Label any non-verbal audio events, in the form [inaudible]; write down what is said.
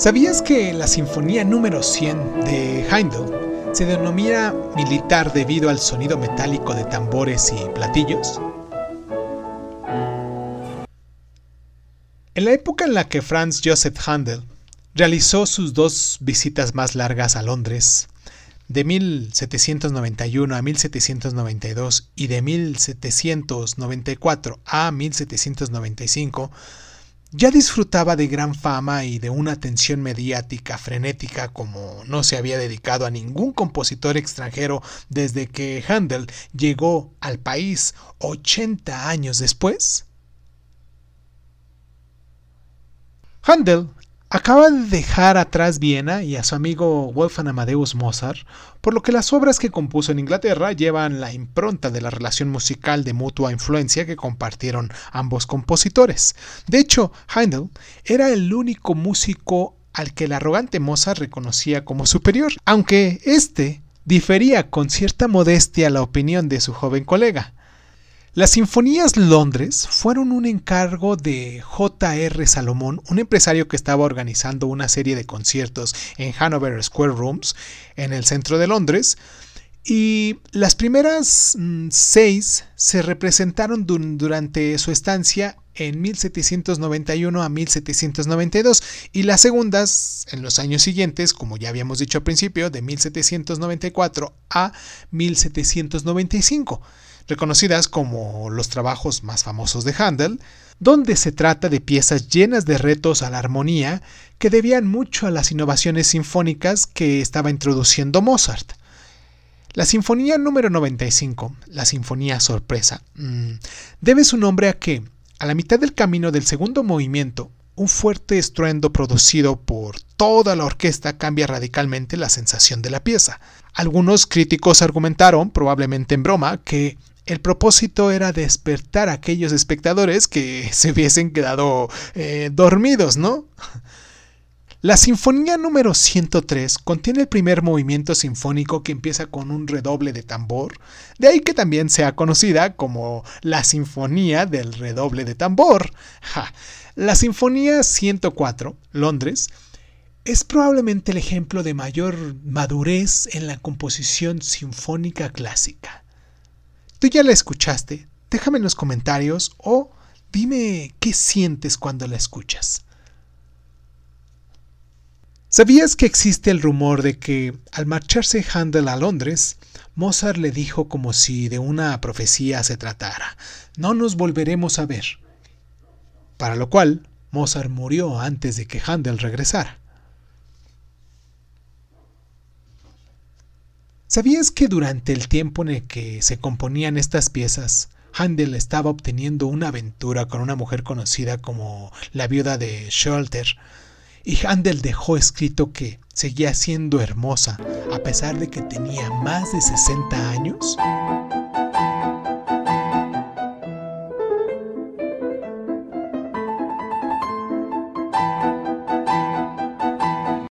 ¿Sabías que la Sinfonía número 100 de Heindel se denomina militar debido al sonido metálico de tambores y platillos? En la época en la que Franz Joseph Handel realizó sus dos visitas más largas a Londres, de 1791 a 1792 y de 1794 a 1795, ya disfrutaba de gran fama y de una atención mediática frenética como no se había dedicado a ningún compositor extranjero desde que Handel llegó al país 80 años después. Handel Acaba de dejar atrás Viena y a su amigo Wolfgang Amadeus Mozart, por lo que las obras que compuso en Inglaterra llevan la impronta de la relación musical de mutua influencia que compartieron ambos compositores. De hecho, Handel era el único músico al que el arrogante Mozart reconocía como superior, aunque éste difería con cierta modestia la opinión de su joven colega. Las Sinfonías Londres fueron un encargo de J.R. Salomón, un empresario que estaba organizando una serie de conciertos en Hanover Square Rooms, en el centro de Londres, y las primeras mm, seis se representaron durante su estancia en 1791 a 1792 y las segundas en los años siguientes, como ya habíamos dicho al principio, de 1794 a 1795 reconocidas como los trabajos más famosos de Handel, donde se trata de piezas llenas de retos a la armonía que debían mucho a las innovaciones sinfónicas que estaba introduciendo Mozart. La Sinfonía número 95, la Sinfonía Sorpresa, mm, debe su nombre a que, a la mitad del camino del segundo movimiento, un fuerte estruendo producido por toda la orquesta cambia radicalmente la sensación de la pieza. Algunos críticos argumentaron, probablemente en broma, que el propósito era despertar a aquellos espectadores que [laughs] se hubiesen quedado eh, dormidos, ¿no? La Sinfonía número 103 contiene el primer movimiento sinfónico que empieza con un redoble de tambor, de ahí que también sea conocida como la Sinfonía del redoble de tambor. La Sinfonía 104, Londres, es probablemente el ejemplo de mayor madurez en la composición sinfónica clásica. ¿Tú ya la escuchaste? Déjame en los comentarios o dime qué sientes cuando la escuchas. ¿Sabías que existe el rumor de que al marcharse Handel a Londres, Mozart le dijo como si de una profecía se tratara, no nos volveremos a ver? Para lo cual, Mozart murió antes de que Handel regresara. ¿Sabías que durante el tiempo en el que se componían estas piezas, Handel estaba obteniendo una aventura con una mujer conocida como la viuda de Scholter? Y Handel dejó escrito que seguía siendo hermosa a pesar de que tenía más de 60 años.